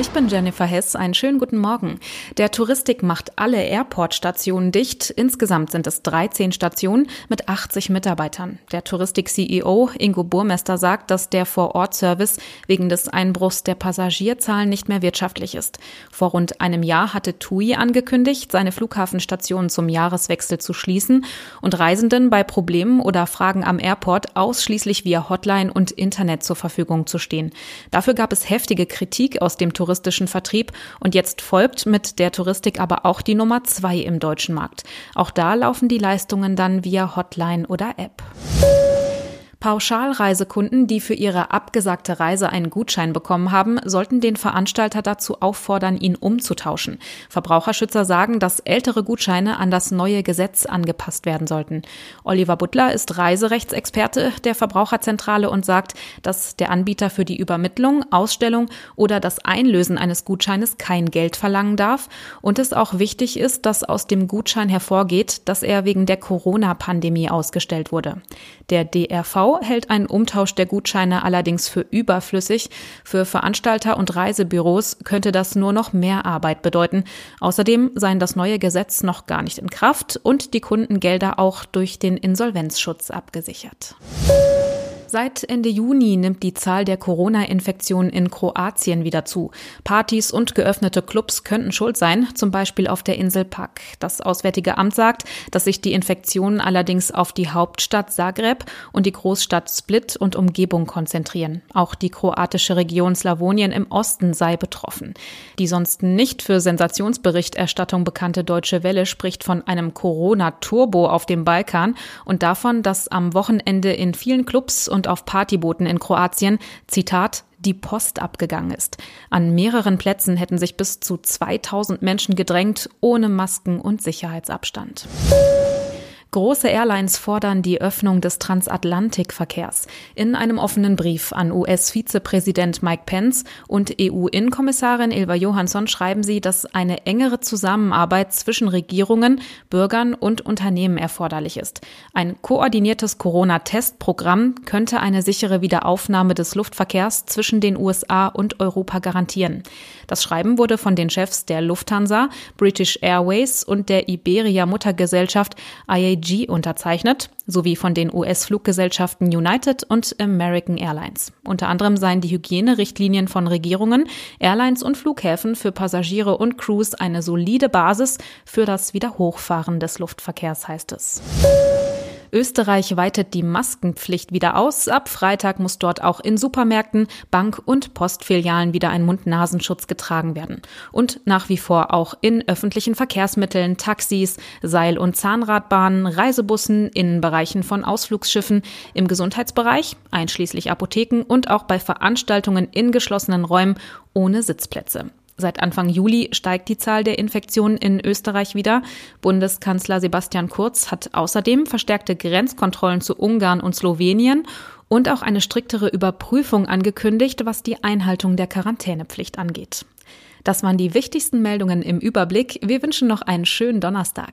Ich bin Jennifer Hess. Einen schönen guten Morgen. Der Touristik macht alle Airport-Stationen dicht. Insgesamt sind es 13 Stationen mit 80 Mitarbeitern. Der Touristik-CEO Ingo Burmester sagt, dass der Vor-Ort-Service wegen des Einbruchs der Passagierzahlen nicht mehr wirtschaftlich ist. Vor rund einem Jahr hatte TUI angekündigt, seine Flughafenstationen zum Jahreswechsel zu schließen und Reisenden bei Problemen oder Fragen am Airport ausschließlich via Hotline und Internet zur Verfügung zu stehen. Dafür gab es heftige Kritik aus dem Tourismus touristischen Vertrieb und jetzt folgt mit der Touristik aber auch die Nummer zwei im deutschen Markt. Auch da laufen die Leistungen dann via Hotline oder App. Pauschalreisekunden, die für ihre abgesagte Reise einen Gutschein bekommen haben, sollten den Veranstalter dazu auffordern, ihn umzutauschen. Verbraucherschützer sagen, dass ältere Gutscheine an das neue Gesetz angepasst werden sollten. Oliver Butler ist Reiserechtsexperte der Verbraucherzentrale und sagt, dass der Anbieter für die Übermittlung, Ausstellung oder das Einlösen eines Gutscheines kein Geld verlangen darf und es auch wichtig ist, dass aus dem Gutschein hervorgeht, dass er wegen der Corona-Pandemie ausgestellt wurde. Der DRV hält einen Umtausch der Gutscheine allerdings für überflüssig. Für Veranstalter und Reisebüros könnte das nur noch mehr Arbeit bedeuten. Außerdem seien das neue Gesetz noch gar nicht in Kraft und die Kundengelder auch durch den Insolvenzschutz abgesichert. Seit Ende Juni nimmt die Zahl der Corona-Infektionen in Kroatien wieder zu. Partys und geöffnete Clubs könnten schuld sein, zum Beispiel auf der Insel Pak. Das Auswärtige Amt sagt, dass sich die Infektionen allerdings auf die Hauptstadt Zagreb und die Großstadt Split und Umgebung konzentrieren. Auch die kroatische Region Slawonien im Osten sei betroffen. Die sonst nicht für Sensationsberichterstattung bekannte Deutsche Welle spricht von einem Corona-Turbo auf dem Balkan und davon, dass am Wochenende in vielen Clubs und und auf Partybooten in Kroatien, Zitat, die Post abgegangen ist. An mehreren Plätzen hätten sich bis zu 2000 Menschen gedrängt, ohne Masken und Sicherheitsabstand. Große Airlines fordern die Öffnung des Transatlantikverkehrs. In einem offenen Brief an US-Vizepräsident Mike Pence und EU-Innenkommissarin Ilva Johansson schreiben sie, dass eine engere Zusammenarbeit zwischen Regierungen, Bürgern und Unternehmen erforderlich ist. Ein koordiniertes Corona-Testprogramm könnte eine sichere Wiederaufnahme des Luftverkehrs zwischen den USA und Europa garantieren. Das Schreiben wurde von den Chefs der Lufthansa, British Airways und der Iberia-Muttergesellschaft IAG AG unterzeichnet, sowie von den US-Fluggesellschaften United und American Airlines. Unter anderem seien die Hygienerichtlinien von Regierungen, Airlines und Flughäfen für Passagiere und Crews eine solide Basis für das Wiederhochfahren des Luftverkehrs, heißt es. Österreich weitet die Maskenpflicht wieder aus. Ab Freitag muss dort auch in Supermärkten, Bank- und Postfilialen wieder ein Mund-Nasenschutz getragen werden. Und nach wie vor auch in öffentlichen Verkehrsmitteln, Taxis, Seil- und Zahnradbahnen, Reisebussen, in Bereichen von Ausflugsschiffen, im Gesundheitsbereich, einschließlich Apotheken und auch bei Veranstaltungen in geschlossenen Räumen ohne Sitzplätze. Seit Anfang Juli steigt die Zahl der Infektionen in Österreich wieder. Bundeskanzler Sebastian Kurz hat außerdem verstärkte Grenzkontrollen zu Ungarn und Slowenien und auch eine striktere Überprüfung angekündigt, was die Einhaltung der Quarantänepflicht angeht. Das waren die wichtigsten Meldungen im Überblick. Wir wünschen noch einen schönen Donnerstag.